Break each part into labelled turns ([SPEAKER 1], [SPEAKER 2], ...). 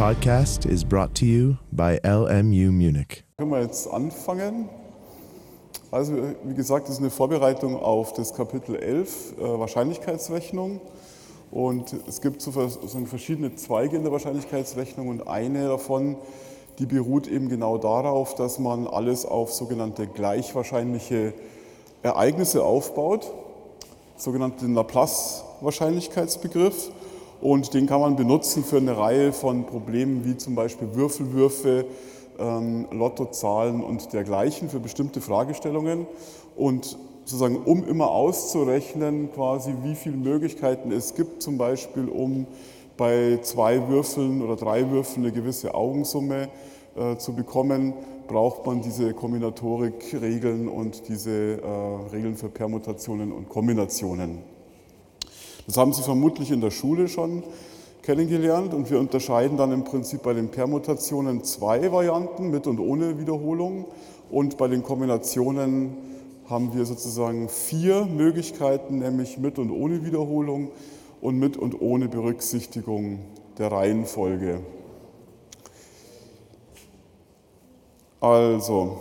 [SPEAKER 1] podcast is brought to you by LMU Munich.
[SPEAKER 2] Können wir jetzt anfangen? Also, wie gesagt, das ist eine Vorbereitung auf das Kapitel 11, äh, Wahrscheinlichkeitsrechnung. Und es gibt so verschiedene Zweige in der Wahrscheinlichkeitsrechnung und eine davon, die beruht eben genau darauf, dass man alles auf sogenannte gleichwahrscheinliche Ereignisse aufbaut, sogenannten Laplace-Wahrscheinlichkeitsbegriff. Und den kann man benutzen für eine Reihe von Problemen wie zum Beispiel Würfelwürfe, ähm, Lottozahlen und dergleichen für bestimmte Fragestellungen. Und sozusagen, um immer auszurechnen, quasi wie viele Möglichkeiten es gibt, zum Beispiel um bei zwei Würfeln oder drei Würfeln eine gewisse Augensumme äh, zu bekommen, braucht man diese Kombinatorik-Regeln und diese äh, Regeln für Permutationen und Kombinationen. Das haben Sie vermutlich in der Schule schon kennengelernt und wir unterscheiden dann im Prinzip bei den Permutationen zwei Varianten mit und ohne Wiederholung und bei den Kombinationen haben wir sozusagen vier Möglichkeiten, nämlich mit und ohne Wiederholung und mit und ohne Berücksichtigung der Reihenfolge. Also,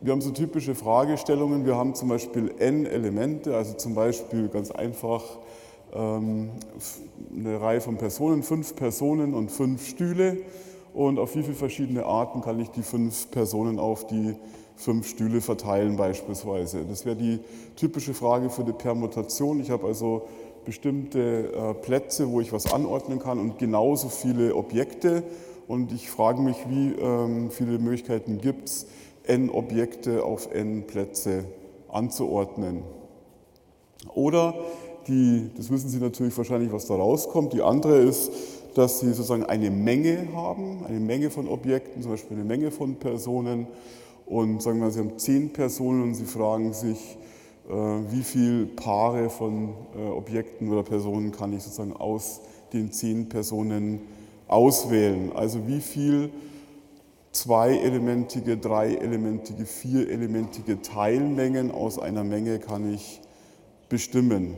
[SPEAKER 2] wir haben so typische Fragestellungen. Wir haben zum Beispiel n Elemente, also zum Beispiel ganz einfach ähm, eine Reihe von Personen, fünf Personen und fünf Stühle. Und auf wie viele verschiedene Arten kann ich die fünf Personen auf die fünf Stühle verteilen beispielsweise? Das wäre die typische Frage für die Permutation. Ich habe also bestimmte äh, Plätze, wo ich was anordnen kann und genauso viele Objekte. Und ich frage mich, wie ähm, viele Möglichkeiten gibt es, n Objekte auf n Plätze anzuordnen. Oder die, das wissen Sie natürlich wahrscheinlich, was da rauskommt. Die andere ist, dass Sie sozusagen eine Menge haben, eine Menge von Objekten, zum Beispiel eine Menge von Personen. Und sagen wir, Sie haben zehn Personen und Sie fragen sich, äh, wie viele Paare von äh, Objekten oder Personen kann ich sozusagen aus den zehn Personen auswählen. Also wie viel zwei-elementige, drei-elementige, vier-elementige Teilmengen aus einer Menge kann ich bestimmen.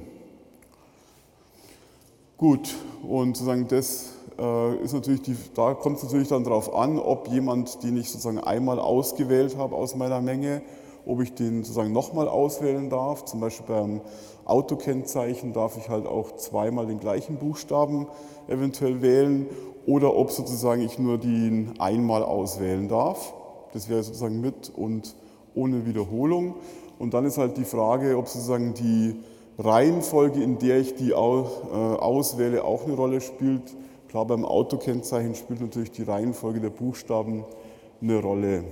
[SPEAKER 2] Gut, und sozusagen das äh, ist natürlich die, da kommt es natürlich dann darauf an, ob jemand, den ich sozusagen einmal ausgewählt habe aus meiner Menge, ob ich den sozusagen nochmal auswählen darf. Zum Beispiel beim Autokennzeichen darf ich halt auch zweimal den gleichen Buchstaben eventuell wählen oder ob sozusagen ich nur den einmal auswählen darf. Das wäre sozusagen mit und ohne Wiederholung. Und dann ist halt die Frage, ob sozusagen die Reihenfolge, in der ich die äh, auswähle, auch eine Rolle spielt. Klar, beim Autokennzeichen spielt natürlich die Reihenfolge der Buchstaben eine Rolle.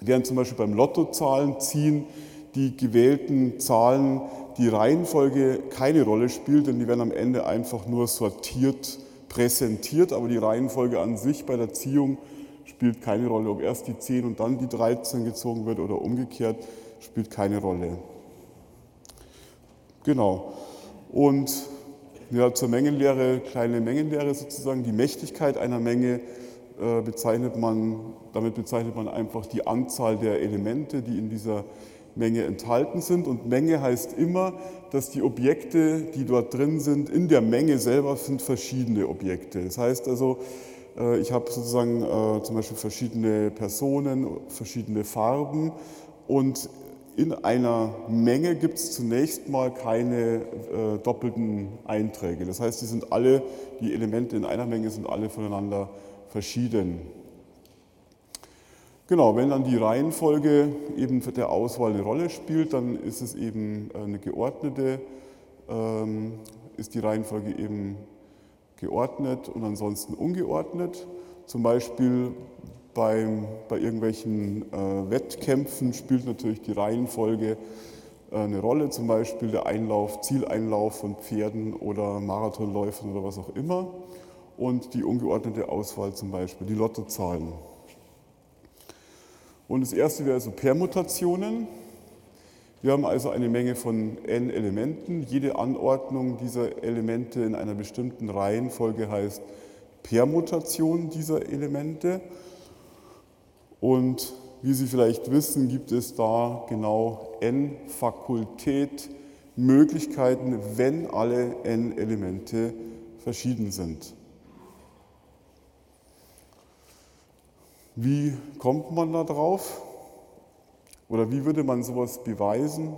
[SPEAKER 2] Während zum Beispiel beim Lottozahlen ziehen die gewählten Zahlen die Reihenfolge keine Rolle spielt, denn die werden am Ende einfach nur sortiert präsentiert, aber die Reihenfolge an sich bei der Ziehung spielt keine Rolle. Ob erst die 10 und dann die 13 gezogen wird oder umgekehrt, spielt keine Rolle. Genau. Und ja, zur Mengenlehre, kleine Mengenlehre sozusagen, die Mächtigkeit einer Menge äh, bezeichnet man, damit bezeichnet man einfach die Anzahl der Elemente, die in dieser Menge enthalten sind. Und Menge heißt immer, dass die Objekte, die dort drin sind, in der Menge selber sind verschiedene Objekte. Das heißt also, äh, ich habe sozusagen äh, zum Beispiel verschiedene Personen, verschiedene Farben und in einer Menge gibt es zunächst mal keine äh, doppelten Einträge. Das heißt, die sind alle, die Elemente in einer Menge sind alle voneinander verschieden. Genau, wenn dann die Reihenfolge eben für der Auswahl eine Rolle spielt, dann ist es eben eine geordnete, ähm, ist die Reihenfolge eben geordnet und ansonsten ungeordnet. Zum Beispiel beim, bei irgendwelchen äh, Wettkämpfen spielt natürlich die Reihenfolge äh, eine Rolle, zum Beispiel der Einlauf, Zieleinlauf von Pferden oder Marathonläufern oder was auch immer. Und die ungeordnete Auswahl zum Beispiel, die Lottozahlen. Und das erste wäre also Permutationen. Wir haben also eine Menge von n Elementen. Jede Anordnung dieser Elemente in einer bestimmten Reihenfolge heißt Permutation dieser Elemente. Und wie Sie vielleicht wissen, gibt es da genau n Fakultät Möglichkeiten, wenn alle n Elemente verschieden sind. Wie kommt man da drauf? Oder wie würde man sowas beweisen,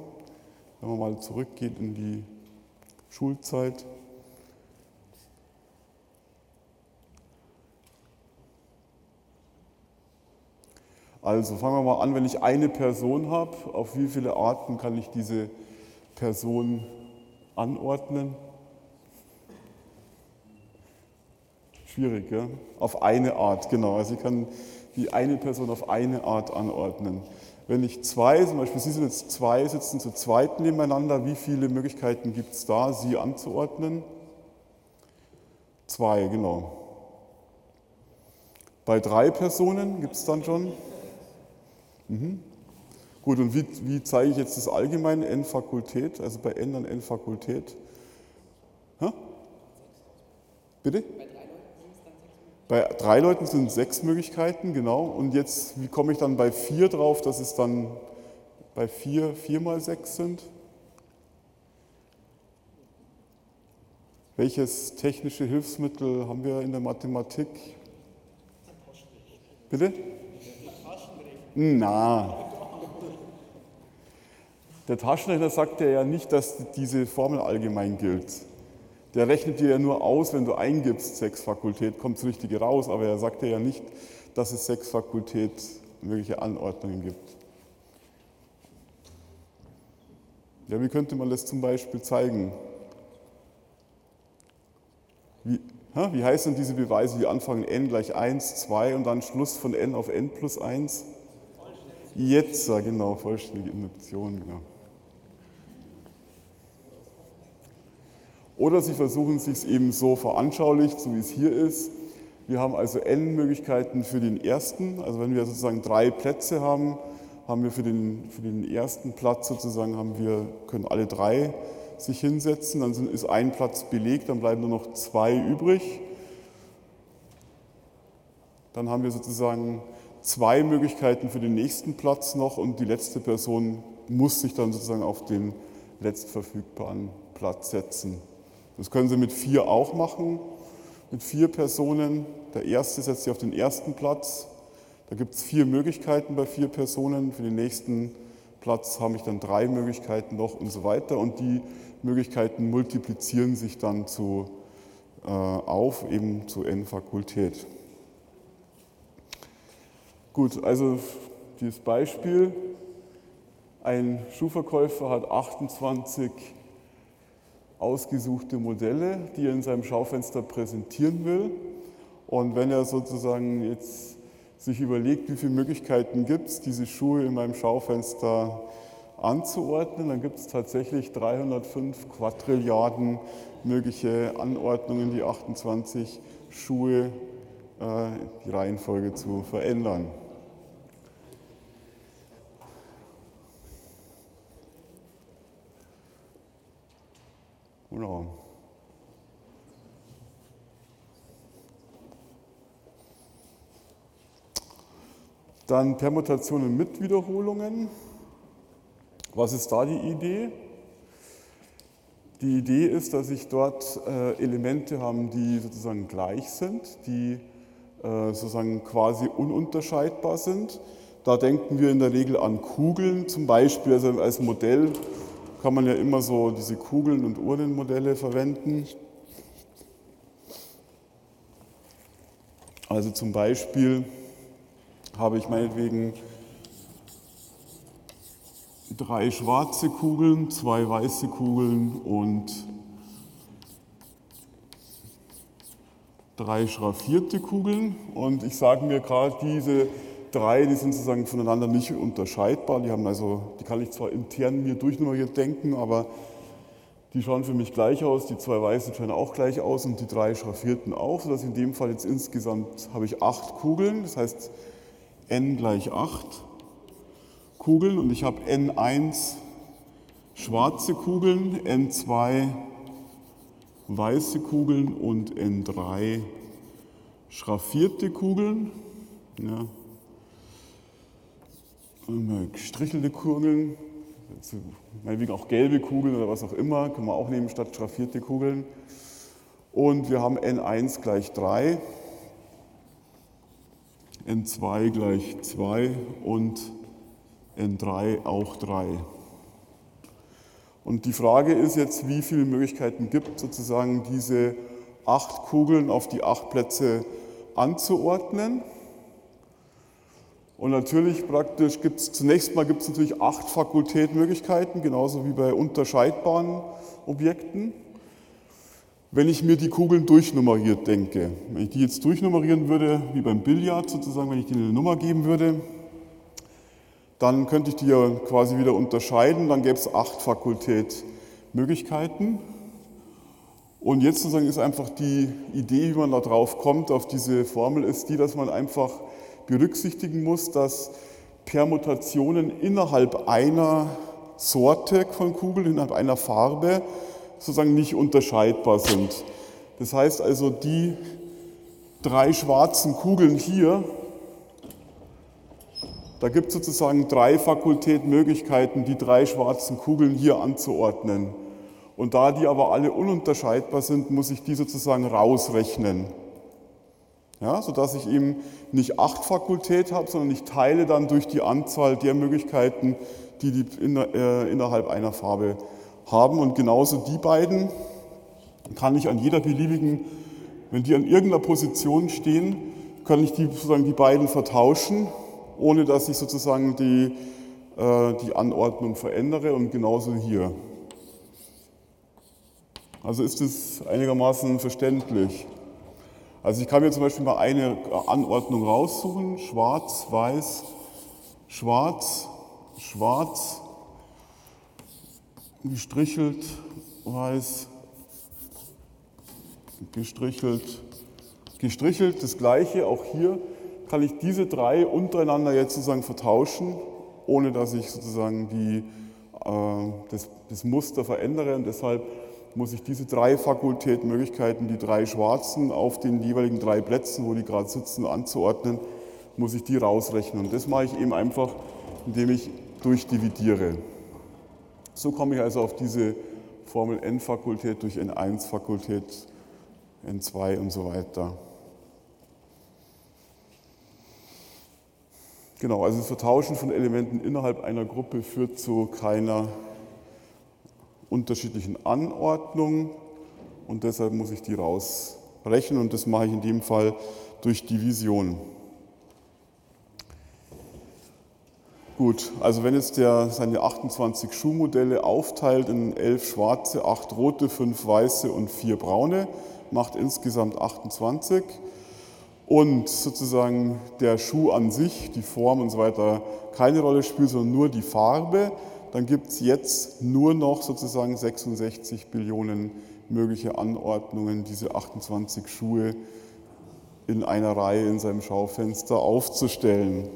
[SPEAKER 2] wenn man mal zurückgeht in die Schulzeit? Also fangen wir mal an, wenn ich eine Person habe, auf wie viele Arten kann ich diese Person anordnen? Schwierig, ja? Auf eine Art, genau. Also ich kann die eine Person auf eine Art anordnen. Wenn ich zwei, zum Beispiel Sie sind jetzt zwei, sitzen zu zweit nebeneinander, wie viele Möglichkeiten gibt es da, sie anzuordnen? Zwei, genau. Bei drei Personen gibt es dann schon Mhm. Gut, und wie, wie, zeige ich jetzt das allgemeine N-Fakultät, also bei N an N-Fakultät? Bitte? Bei drei Leuten sind sechs Möglichkeiten, genau. Und jetzt, wie komme ich dann bei vier drauf, dass es dann bei vier vier mal sechs sind? Welches technische Hilfsmittel haben wir in der Mathematik? Bitte? Na. Der Taschenrechner sagt ja nicht, dass diese Formel allgemein gilt. Der rechnet dir ja nur aus, wenn du eingibst, sechs Fakultät, kommt das Richtige raus, aber er sagt dir ja nicht, dass es sechs Fakultät mögliche Anordnungen gibt. Ja, wie könnte man das zum Beispiel zeigen? Wie, wie heißen diese Beweise, die anfangen n gleich 1, 2 und dann Schluss von n auf n plus 1? Jetzt, genau, vollständige Induktion, genau. Oder Sie versuchen es sich eben so veranschaulicht, so wie es hier ist. Wir haben also n Möglichkeiten für den ersten. Also wenn wir sozusagen drei Plätze haben, haben wir für den, für den ersten Platz sozusagen, haben wir, können alle drei sich hinsetzen. Dann ist ein Platz belegt, dann bleiben nur noch zwei übrig. Dann haben wir sozusagen zwei Möglichkeiten für den nächsten Platz noch und die letzte Person muss sich dann sozusagen auf den letztverfügbaren Platz setzen. Das können Sie mit vier auch machen, mit vier Personen. Der erste setzt sich auf den ersten Platz. Da gibt es vier Möglichkeiten bei vier Personen. Für den nächsten Platz habe ich dann drei Möglichkeiten noch und so weiter. Und die Möglichkeiten multiplizieren sich dann zu, äh, auf, eben zu n Fakultät. Gut, also dieses Beispiel. Ein Schuhverkäufer hat 28 ausgesuchte Modelle, die er in seinem Schaufenster präsentieren will. Und wenn er sozusagen jetzt sich überlegt, wie viele Möglichkeiten gibt es, diese Schuhe in meinem Schaufenster anzuordnen, dann gibt es tatsächlich 305 Quadrilliarden mögliche Anordnungen, die 28 Schuhe, äh, die Reihenfolge zu verändern. Genau. Dann Permutationen mit Wiederholungen. Was ist da die Idee? Die Idee ist, dass ich dort äh, Elemente habe, die sozusagen gleich sind, die äh, sozusagen quasi ununterscheidbar sind. Da denken wir in der Regel an Kugeln zum Beispiel, also als Modell kann man ja immer so diese Kugeln- und Urnenmodelle verwenden. Also zum Beispiel habe ich meinetwegen drei schwarze Kugeln, zwei weiße Kugeln und drei schraffierte Kugeln. Und ich sage mir gerade, diese drei, die sind sozusagen voneinander nicht unterscheidbar. Die, haben also, die kann ich zwar intern mir durchnummeriert denken, aber die schauen für mich gleich aus. Die zwei weißen schauen auch gleich aus und die drei schraffierten auch, sodass in dem Fall jetzt insgesamt habe ich acht Kugeln. Das heißt n gleich acht Kugeln und ich habe n1 schwarze Kugeln, n2 weiße Kugeln und n3 schraffierte Kugeln. Ja, gestrichelte Kugeln, meinetwegen auch gelbe Kugeln oder was auch immer, können wir auch nehmen statt schraffierte Kugeln. Und wir haben n1 gleich 3, n2 gleich 2 und n3 auch 3. Und die Frage ist jetzt, wie viele Möglichkeiten gibt sozusagen diese acht Kugeln auf die acht Plätze anzuordnen. Und natürlich praktisch gibt es zunächst mal gibt es natürlich acht Fakultätmöglichkeiten, genauso wie bei unterscheidbaren Objekten. Wenn ich mir die Kugeln durchnummeriert denke, wenn ich die jetzt durchnummerieren würde, wie beim Billard sozusagen, wenn ich denen eine Nummer geben würde, dann könnte ich die ja quasi wieder unterscheiden, dann gäbe es acht Fakultätmöglichkeiten. Und jetzt sozusagen ist einfach die Idee, wie man da drauf kommt, auf diese Formel, ist die, dass man einfach berücksichtigen muss, dass Permutationen innerhalb einer Sorte von Kugeln, innerhalb einer Farbe sozusagen nicht unterscheidbar sind. Das heißt also, die drei schwarzen Kugeln hier, da gibt es sozusagen drei Fakultätmöglichkeiten, die drei schwarzen Kugeln hier anzuordnen. Und da die aber alle ununterscheidbar sind, muss ich die sozusagen rausrechnen. Ja, sodass ich eben nicht acht Fakultät habe, sondern ich teile dann durch die Anzahl der Möglichkeiten, die die äh, innerhalb einer Farbe haben. Und genauso die beiden kann ich an jeder beliebigen, wenn die an irgendeiner Position stehen, kann ich die, sozusagen die beiden vertauschen, ohne dass ich sozusagen die, äh, die Anordnung verändere. Und genauso hier. Also ist es einigermaßen verständlich. Also ich kann mir zum Beispiel mal eine Anordnung raussuchen. Schwarz, weiß, schwarz, schwarz, gestrichelt, weiß, gestrichelt, gestrichelt. Das gleiche, auch hier kann ich diese drei untereinander jetzt sozusagen vertauschen, ohne dass ich sozusagen die, äh, das, das Muster verändere. Und deshalb muss ich diese drei Fakultätmöglichkeiten, die drei schwarzen auf den jeweiligen drei Plätzen, wo die gerade sitzen, anzuordnen, muss ich die rausrechnen. Und das mache ich eben einfach, indem ich durchdividiere. So komme ich also auf diese Formel n-Fakultät durch n1-Fakultät, n2 und so weiter. Genau, also das Vertauschen von Elementen innerhalb einer Gruppe führt zu keiner unterschiedlichen Anordnung und deshalb muss ich die rausrechnen und das mache ich in dem Fall durch Division. Gut, also wenn jetzt der seine 28 Schuhmodelle aufteilt in 11 schwarze, 8 rote, 5 weiße und 4 braune, macht insgesamt 28 und sozusagen der Schuh an sich, die Form und so weiter keine Rolle spielt, sondern nur die Farbe, dann gibt es jetzt nur noch sozusagen 66 Billionen mögliche Anordnungen, diese 28 Schuhe in einer Reihe in seinem Schaufenster aufzustellen.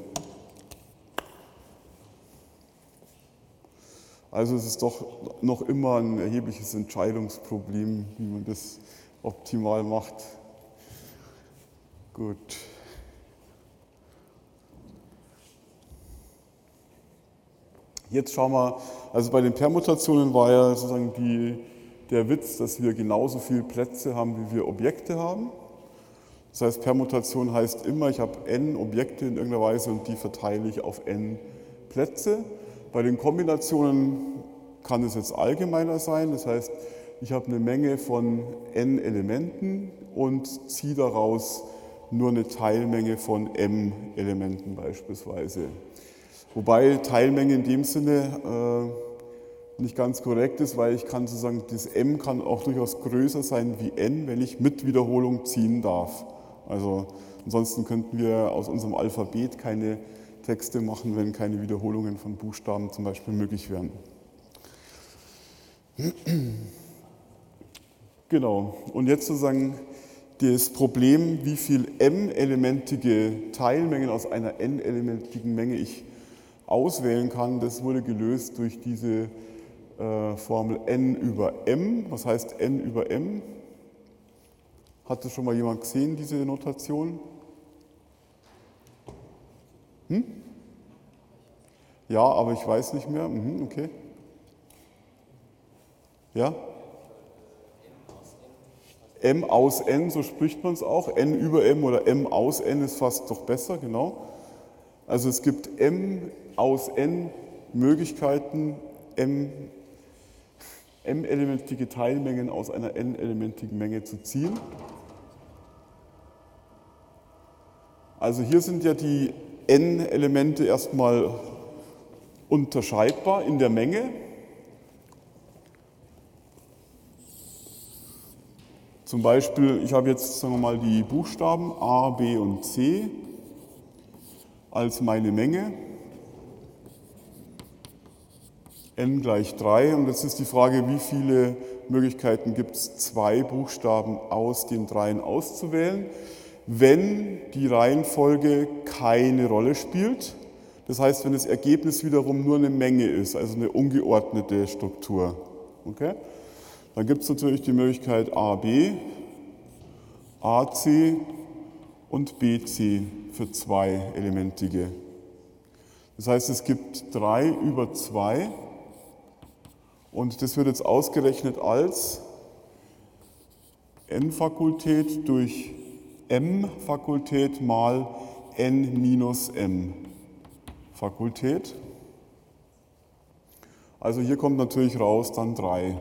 [SPEAKER 2] Also es ist doch noch immer ein erhebliches Entscheidungsproblem, wie man das optimal macht. Gut. Jetzt schauen wir, also bei den Permutationen war ja sozusagen die, der Witz, dass wir genauso viele Plätze haben, wie wir Objekte haben. Das heißt, Permutation heißt immer, ich habe n Objekte in irgendeiner Weise und die verteile ich auf n Plätze. Bei den Kombinationen kann es jetzt allgemeiner sein. Das heißt, ich habe eine Menge von n Elementen und ziehe daraus nur eine Teilmenge von m Elementen beispielsweise. Wobei Teilmenge in dem Sinne äh, nicht ganz korrekt ist, weil ich kann sozusagen, das m kann auch durchaus größer sein wie n, wenn ich mit Wiederholung ziehen darf. Also ansonsten könnten wir aus unserem Alphabet keine Texte machen, wenn keine Wiederholungen von Buchstaben zum Beispiel möglich wären. Genau, und jetzt sozusagen das Problem, wie viel m-elementige Teilmengen aus einer n-elementigen Menge ich auswählen kann, das wurde gelöst durch diese äh, Formel n über m. Was heißt n über m? Hat das schon mal jemand gesehen, diese Notation? Hm? Ja, aber ich weiß nicht mehr. Mhm, okay. m aus n, so spricht man es auch. n über m oder m aus n ist fast doch besser, genau. Also es gibt m aus n Möglichkeiten, m, m-elementige Teilmengen aus einer n-elementigen Menge zu ziehen. Also hier sind ja die n-Elemente erstmal unterscheidbar in der Menge. Zum Beispiel, ich habe jetzt sagen wir mal die Buchstaben A, B und C als meine Menge. N gleich 3 und jetzt ist die Frage, wie viele Möglichkeiten gibt es, zwei Buchstaben aus den dreien auszuwählen, wenn die Reihenfolge keine Rolle spielt. Das heißt, wenn das Ergebnis wiederum nur eine Menge ist, also eine ungeordnete Struktur. Okay? Dann gibt es natürlich die Möglichkeit AB, AC und BC für zwei elementige. Das heißt, es gibt 3 über 2 und das wird jetzt ausgerechnet als n-Fakultät durch m-Fakultät mal n minus m Fakultät. Also hier kommt natürlich raus dann 3.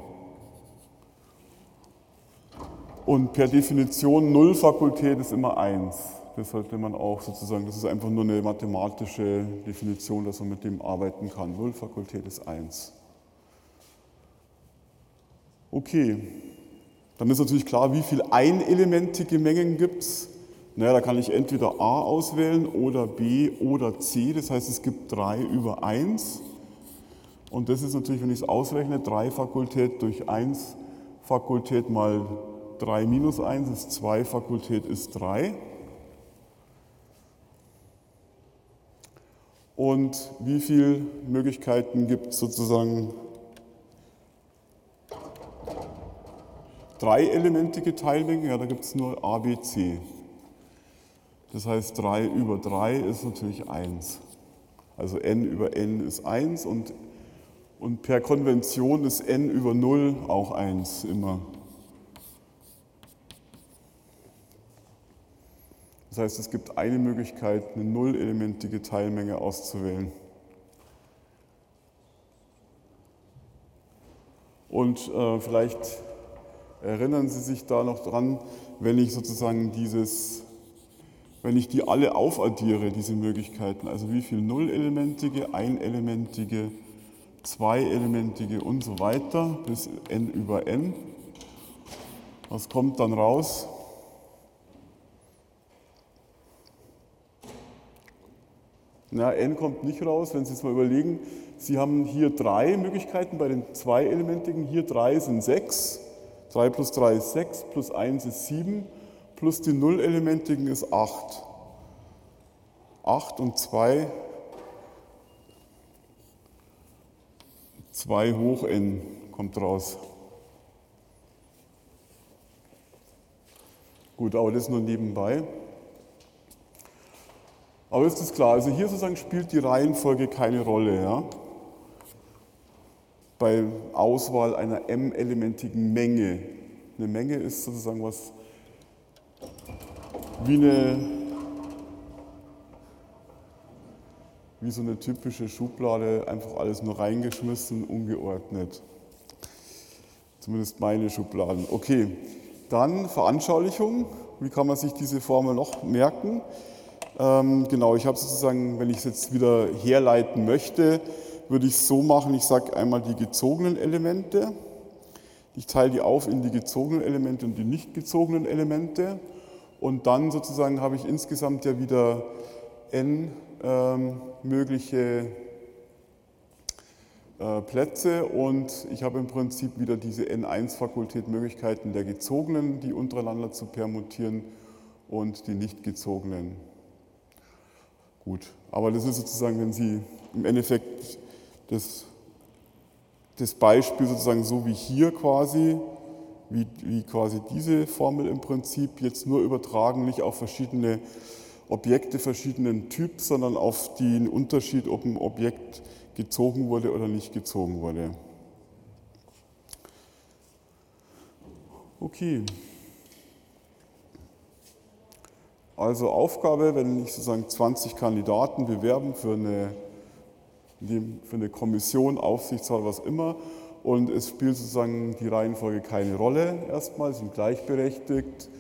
[SPEAKER 2] Und per Definition Null-Fakultät ist immer 1. Das sollte man auch sozusagen, das ist einfach nur eine mathematische Definition, dass man mit dem arbeiten kann. Null-Fakultät ist 1. Okay, dann ist natürlich klar, wie viele einelementige Mengen gibt es. Naja, da kann ich entweder A auswählen oder B oder C. Das heißt, es gibt 3 über 1. Und das ist natürlich, wenn ich es ausrechne, 3 Fakultät durch 1 Fakultät mal 3 minus 1 ist 2 Fakultät ist 3. Und wie viele Möglichkeiten gibt es sozusagen dreielementige Teilmenge, ja, da gibt es nur A, B, C. Das heißt, 3 über 3 ist natürlich 1. Also n über n ist 1 und, und per Konvention ist n über 0 auch 1 immer. Das heißt, es gibt eine Möglichkeit, eine nullelementige Teilmenge auszuwählen. Und äh, vielleicht Erinnern Sie sich da noch dran, wenn ich sozusagen dieses, wenn ich die alle aufaddiere, diese Möglichkeiten, also wie viele Nullelementige, Einelementige, Zweielementige und so weiter bis n über n. Was kommt dann raus? Na, n kommt nicht raus, wenn Sie jetzt mal überlegen, Sie haben hier drei Möglichkeiten bei den Zweielementigen, hier drei sind sechs 3 plus 3 ist 6, plus 1 ist 7, plus die Nullelementigen ist 8. 8 und 2, 2 hoch n kommt raus. Gut, aber das nur nebenbei. Aber ist das klar? Also hier sozusagen spielt die Reihenfolge keine Rolle. Ja? Bei Auswahl einer m-elementigen Menge. Eine Menge ist sozusagen was wie eine wie so eine typische Schublade, einfach alles nur reingeschmissen, ungeordnet. Zumindest meine Schubladen. Okay, dann Veranschaulichung. Wie kann man sich diese Formel noch merken? Ähm, genau, ich habe sozusagen, wenn ich es jetzt wieder herleiten möchte, würde ich so machen, ich sage einmal die gezogenen Elemente. Ich teile die auf in die gezogenen Elemente und die nicht gezogenen Elemente. Und dann sozusagen habe ich insgesamt ja wieder n ähm, mögliche äh, Plätze und ich habe im Prinzip wieder diese N1-Fakultät Möglichkeiten der gezogenen, die untereinander zu permutieren und die nicht gezogenen. Gut, aber das ist sozusagen, wenn Sie im Endeffekt das, das Beispiel sozusagen so wie hier quasi, wie, wie quasi diese Formel im Prinzip jetzt nur übertragen, nicht auf verschiedene Objekte verschiedenen Typs, sondern auf den Unterschied, ob ein Objekt gezogen wurde oder nicht gezogen wurde. Okay. Also Aufgabe, wenn ich sozusagen 20 Kandidaten bewerben für eine, für eine Kommission, Aufsichtsrat, was immer, und es spielt sozusagen die Reihenfolge keine Rolle erstmal, sind gleichberechtigt,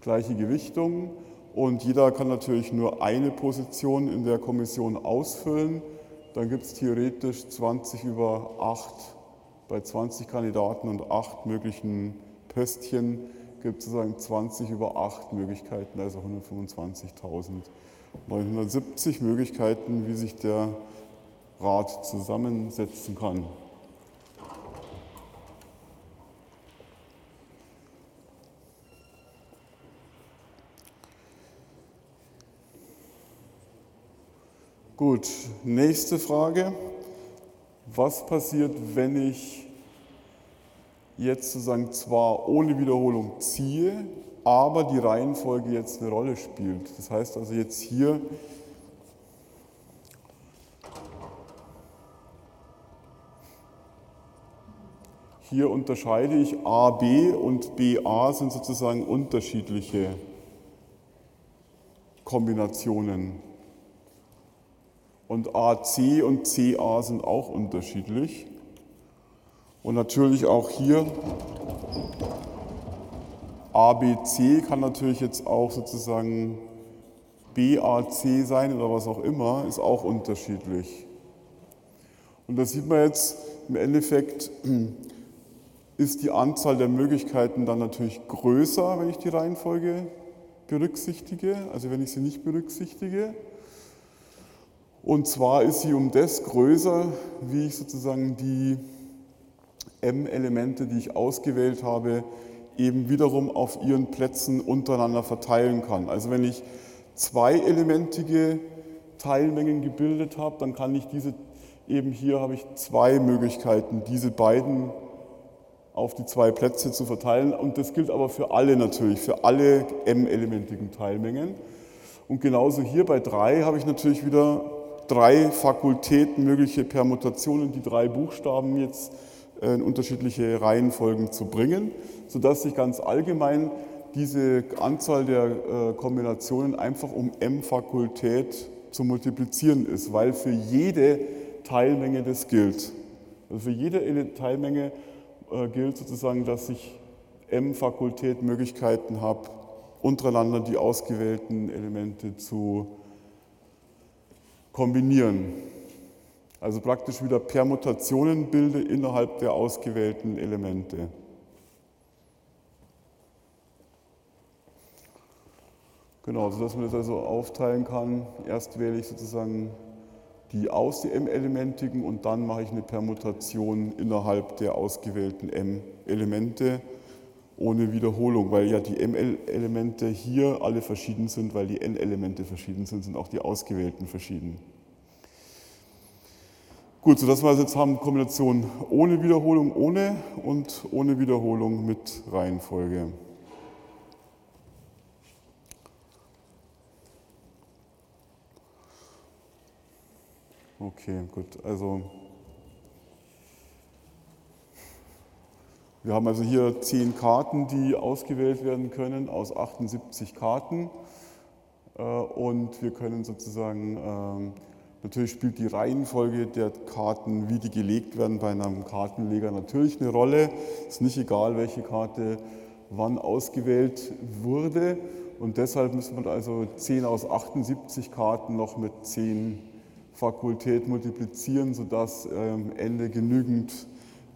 [SPEAKER 2] gleiche Gewichtung. Und jeder kann natürlich nur eine Position in der Kommission ausfüllen. Dann gibt es theoretisch 20 über 8 bei 20 Kandidaten und 8 möglichen Pöstchen gibt es sozusagen 20 über 8 Möglichkeiten, also 125.970 Möglichkeiten, wie sich der Rat zusammensetzen kann. Gut, nächste Frage. Was passiert, wenn ich jetzt sozusagen zwar ohne Wiederholung ziehe, aber die Reihenfolge jetzt eine Rolle spielt? Das heißt also jetzt hier Hier unterscheide ich AB und BA sind sozusagen unterschiedliche Kombinationen. Und AC und CA sind auch unterschiedlich. Und natürlich auch hier ABC kann natürlich jetzt auch sozusagen BAC sein oder was auch immer, ist auch unterschiedlich. Und da sieht man jetzt im Endeffekt, ist die Anzahl der Möglichkeiten dann natürlich größer, wenn ich die Reihenfolge berücksichtige, also wenn ich sie nicht berücksichtige. Und zwar ist sie um das größer, wie ich sozusagen die M-Elemente, die ich ausgewählt habe, eben wiederum auf ihren Plätzen untereinander verteilen kann. Also wenn ich zwei elementige Teilmengen gebildet habe, dann kann ich diese eben hier habe ich zwei Möglichkeiten, diese beiden auf die zwei Plätze zu verteilen. Und das gilt aber für alle natürlich, für alle m-elementigen Teilmengen. Und genauso hier bei drei habe ich natürlich wieder drei Fakultäten, mögliche Permutationen, die drei Buchstaben jetzt äh, in unterschiedliche Reihenfolgen zu bringen, sodass sich ganz allgemein diese Anzahl der äh, Kombinationen einfach um m Fakultät zu multiplizieren ist, weil für jede Teilmenge das gilt. Also für jede Teilmenge äh, gilt sozusagen, dass ich m Fakultät Möglichkeiten habe, untereinander die ausgewählten Elemente zu kombinieren. Also praktisch wieder Permutationen bilde innerhalb der ausgewählten Elemente. Genau, sodass man das also aufteilen kann. Erst wähle ich sozusagen die aus M-Elementigen und dann mache ich eine Permutation innerhalb der ausgewählten M-Elemente ohne Wiederholung, weil ja die M-Elemente hier alle verschieden sind, weil die N-Elemente verschieden sind, sind auch die ausgewählten verschieden. Gut, sodass wir jetzt haben Kombination ohne Wiederholung, ohne und ohne Wiederholung mit Reihenfolge. Okay, gut, also Wir haben also hier zehn Karten, die ausgewählt werden können aus 78 Karten. Äh, und wir können sozusagen, ähm, natürlich spielt die Reihenfolge der Karten, wie die gelegt werden, bei einem Kartenleger natürlich eine Rolle. Es ist nicht egal, welche Karte wann ausgewählt wurde. Und deshalb müssen wir also 10 aus 78 Karten noch mit 10 Fakultät multiplizieren, sodass am ähm, Ende genügend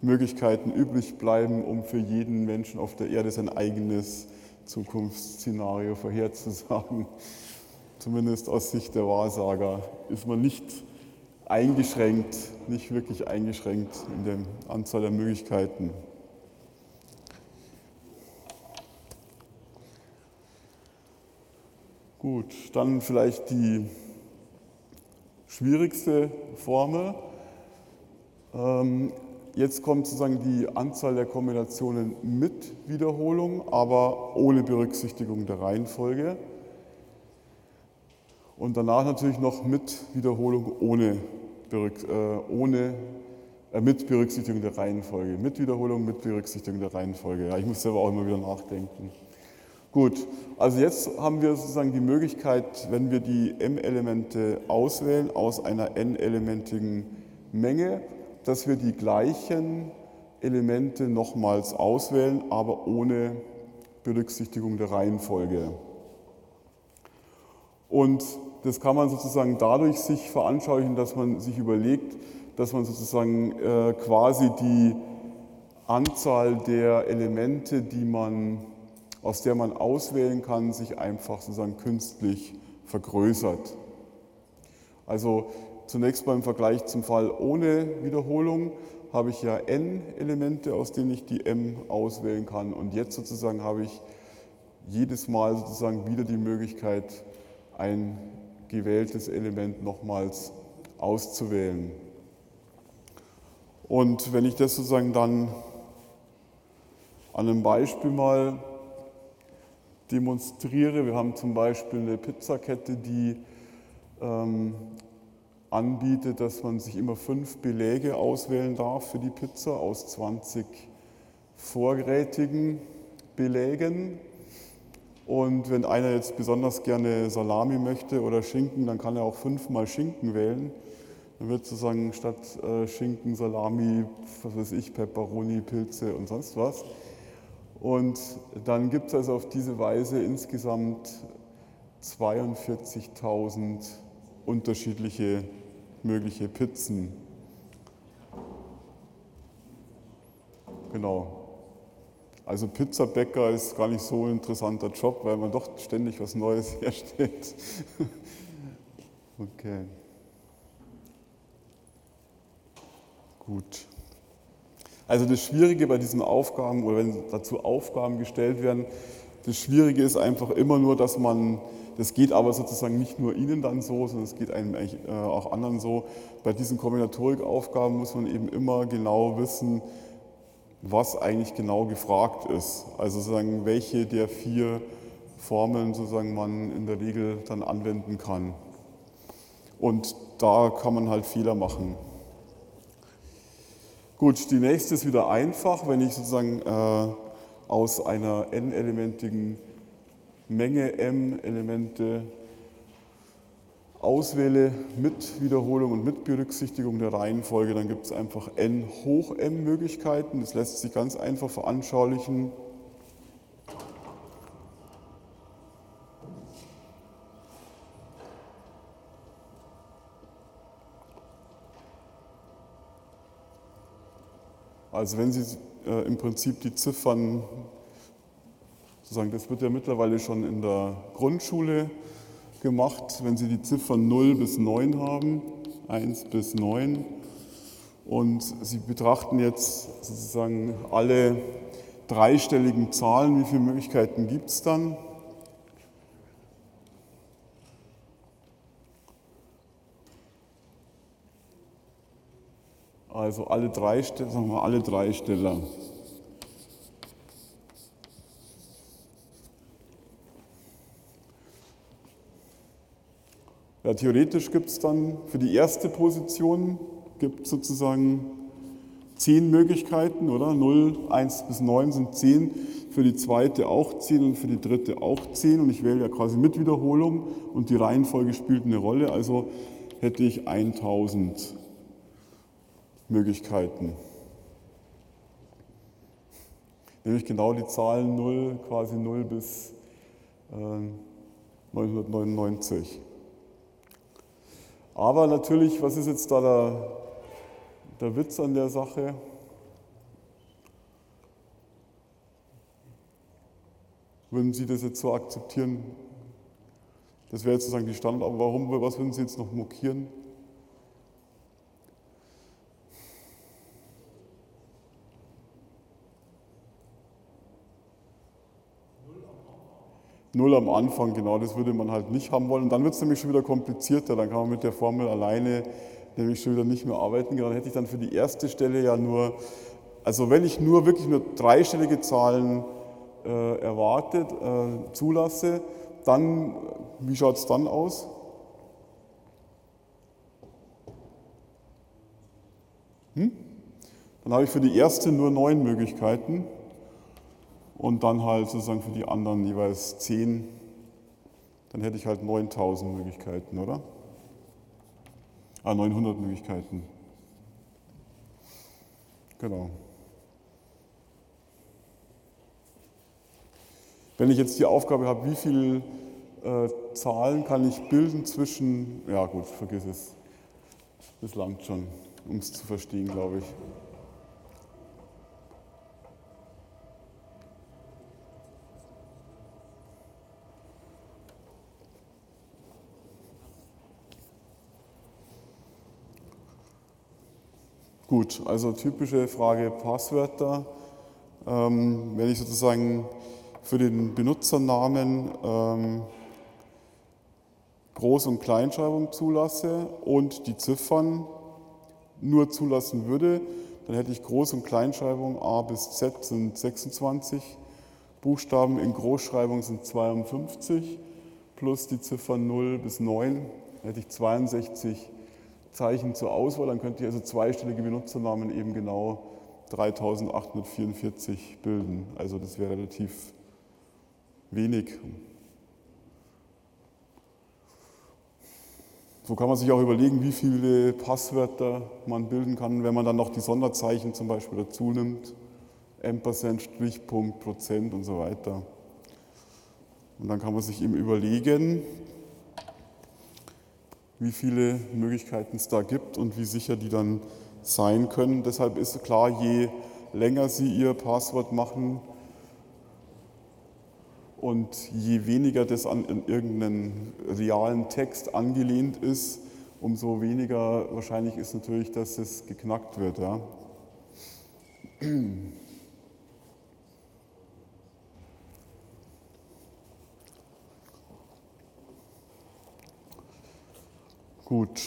[SPEAKER 2] Möglichkeiten übrig bleiben, um für jeden Menschen auf der Erde sein eigenes Zukunftsszenario vorherzusagen. Zumindest aus Sicht der Wahrsager ist man nicht eingeschränkt, nicht wirklich eingeschränkt in der Anzahl der Möglichkeiten. Gut, dann vielleicht die schwierigste Formel. Ähm, Jetzt kommt sozusagen die Anzahl der Kombinationen mit Wiederholung, aber ohne Berücksichtigung der Reihenfolge. Und danach natürlich noch mit Wiederholung ohne, äh, ohne äh, mit Berücksichtigung der Reihenfolge. Mit Wiederholung, mit Berücksichtigung der Reihenfolge. Ja, ich muss selber auch immer wieder nachdenken. Gut, also jetzt haben wir sozusagen die Möglichkeit, wenn wir die m-Elemente auswählen aus einer n-elementigen Menge, dass wir die gleichen Elemente nochmals auswählen, aber ohne Berücksichtigung der Reihenfolge. Und das kann man sozusagen dadurch sich veranschaulichen, dass man sich überlegt, dass man sozusagen äh, quasi die Anzahl der Elemente, die man, aus der man auswählen kann, sich einfach sozusagen künstlich vergrößert. Also zunächst beim Vergleich zum Fall ohne Wiederholung habe ich ja n Elemente, aus denen ich die m auswählen kann. Und jetzt sozusagen habe ich jedes Mal sozusagen wieder die Möglichkeit, ein gewähltes Element nochmals auszuwählen. Und wenn ich das sozusagen dann an einem Beispiel mal demonstriere, wir haben zum Beispiel eine Pizzakette, die ähm, anbietet, dass man sich immer fünf Beläge auswählen darf für die Pizza aus 20 vorrätigen Belägen. Und wenn einer jetzt besonders gerne Salami möchte oder Schinken, dann kann er auch fünfmal Schinken wählen. Dann wird sozusagen statt äh, Schinken, Salami, was weiß ich, Peperoni, Pilze und sonst was. Und dann gibt es also auf diese Weise insgesamt 42.000 unterschiedliche mögliche Pizzen. Genau. Also Pizzabäcker ist gar nicht so ein interessanter Job, weil man doch ständig was Neues herstellt. okay. Gut. Also das Schwierige bei diesen Aufgaben oder wenn dazu Aufgaben gestellt werden, das Schwierige ist einfach immer nur, dass man das geht aber sozusagen nicht nur Ihnen dann so, sondern es geht einem eigentlich äh, auch anderen so. Bei diesen Kombinatorikaufgaben muss man eben immer genau wissen, was eigentlich genau gefragt ist. Also sozusagen, welche der vier Formeln sozusagen man in der Regel dann anwenden kann. Und da kann man halt Fehler machen. Gut, die nächste ist wieder einfach, wenn ich sozusagen äh, aus einer n-elementigen Menge m Elemente auswähle mit Wiederholung und mit Berücksichtigung der Reihenfolge, dann gibt es einfach n hoch m Möglichkeiten. Das lässt sich ganz einfach veranschaulichen. Also wenn Sie äh, im Prinzip die Ziffern sozusagen, das wird ja mittlerweile schon in der Grundschule gemacht, wenn Sie die Ziffern 0 bis 9 haben, 1 bis 9. Und Sie betrachten jetzt sozusagen alle dreistelligen Zahlen, wie viele Möglichkeiten gibt es dann? Also alle drei, sagen wir alle drei Steller. Ja, theoretisch gibt es dann für die erste Position gibt sozusagen zehn Möglichkeiten, oder? 0, 1 bis 9 sind 10, für die zweite auch 10 und für die dritte auch 10 und ich wähle ja quasi mit Wiederholung. Und die Reihenfolge spielt eine Rolle, also hätte ich 1000 Möglichkeiten. Nämlich genau die Zahlen 0, quasi 0 bis äh, 999. Aber natürlich, was ist jetzt da der, der Witz an der Sache? Würden Sie das jetzt so akzeptieren? Das wäre jetzt sozusagen die Standard, aber warum, was würden Sie jetzt noch mokieren? Null am Anfang, genau, das würde man halt nicht haben wollen. Und dann wird es nämlich schon wieder komplizierter. Dann kann man mit der Formel alleine nämlich schon wieder nicht mehr arbeiten. Dann hätte ich dann für die erste Stelle ja nur, also wenn ich nur wirklich nur dreistellige Zahlen äh, erwartet, äh, zulasse, dann, wie schaut es dann aus? Hm? Dann habe ich für die erste nur neun Möglichkeiten. Und dann halt sozusagen für die anderen jeweils 10, dann hätte ich halt 9000 Möglichkeiten, oder? Ah, 900 Möglichkeiten. Genau. Wenn ich jetzt die Aufgabe habe, wie viele äh, Zahlen kann ich bilden zwischen, ja gut, vergiss es. Das langt schon, um es zu verstehen, glaube ich. Gut, also typische Frage Passwörter. Ähm, wenn ich sozusagen für den Benutzernamen ähm, Groß- und Kleinschreibung zulasse und die Ziffern nur zulassen würde, dann hätte ich Groß- und Kleinschreibung A bis Z sind 26 Buchstaben, in Großschreibung sind 52 plus die Ziffern 0 bis 9, dann hätte ich 62 Zeichen zur Auswahl, dann könnte ich also zweistellige Benutzernamen eben genau 3844 bilden. Also das wäre relativ wenig. So kann man sich auch überlegen, wie viele Passwörter man bilden kann, wenn man dann noch die Sonderzeichen zum Beispiel dazu nimmt. Ampersand, Strichpunkt, Prozent und so weiter. Und dann kann man sich eben überlegen, wie viele Möglichkeiten es da gibt und wie sicher die dann sein können. Deshalb ist klar, je länger Sie Ihr Passwort machen und je weniger das an irgendeinen realen Text angelehnt ist, umso weniger wahrscheinlich ist natürlich, dass es geknackt wird. Ja. Gut.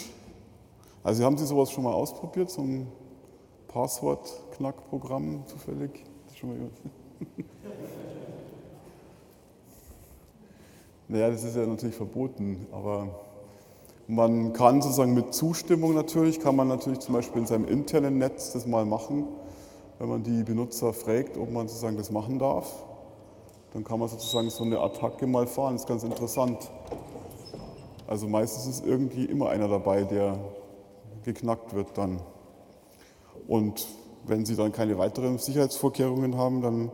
[SPEAKER 2] Also haben Sie sowas schon mal ausprobiert, so ein Passwort-Knackprogramm zufällig? Schon mal naja, das ist ja natürlich verboten, aber man kann sozusagen mit Zustimmung natürlich, kann man natürlich zum Beispiel in seinem internen Netz das mal machen, wenn man die Benutzer fragt, ob man sozusagen das machen darf. Dann kann man sozusagen so eine Attacke mal fahren, das ist ganz interessant. Also meistens ist irgendwie immer einer dabei, der geknackt wird dann. Und wenn Sie dann keine weiteren Sicherheitsvorkehrungen haben, dann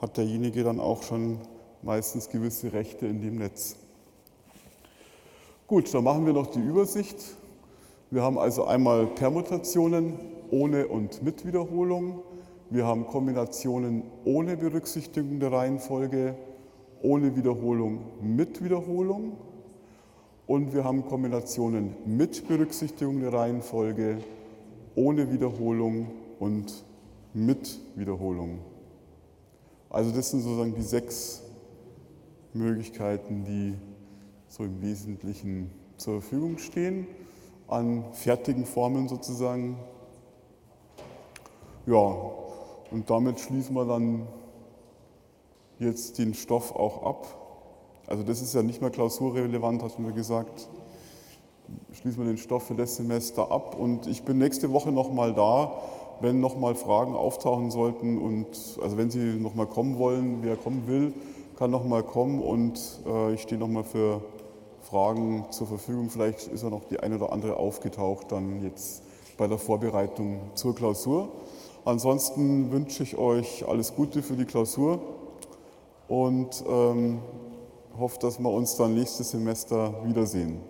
[SPEAKER 2] hat derjenige dann auch schon meistens gewisse Rechte in dem Netz. Gut, dann machen wir noch die Übersicht. Wir haben also einmal Permutationen ohne und mit Wiederholung. Wir haben Kombinationen ohne Berücksichtigung der Reihenfolge, ohne Wiederholung, mit Wiederholung. Und wir haben Kombinationen mit Berücksichtigung der Reihenfolge, ohne Wiederholung und mit Wiederholung. Also das sind sozusagen die sechs Möglichkeiten, die so im Wesentlichen zur Verfügung stehen, an fertigen Formeln sozusagen. Ja, und damit schließen wir dann jetzt den Stoff auch ab. Also das ist ja nicht mehr klausurrelevant, hatten wir gesagt. Schließen wir den Stoff für das Semester ab und ich bin nächste Woche nochmal da, wenn nochmal Fragen auftauchen sollten und also wenn Sie nochmal kommen wollen, wer kommen will, kann nochmal kommen und äh, ich stehe nochmal für Fragen zur Verfügung. Vielleicht ist ja noch die eine oder andere aufgetaucht dann jetzt bei der Vorbereitung zur Klausur. Ansonsten wünsche ich euch alles Gute für die Klausur und ähm, hoffe, dass wir uns dann nächstes Semester wiedersehen.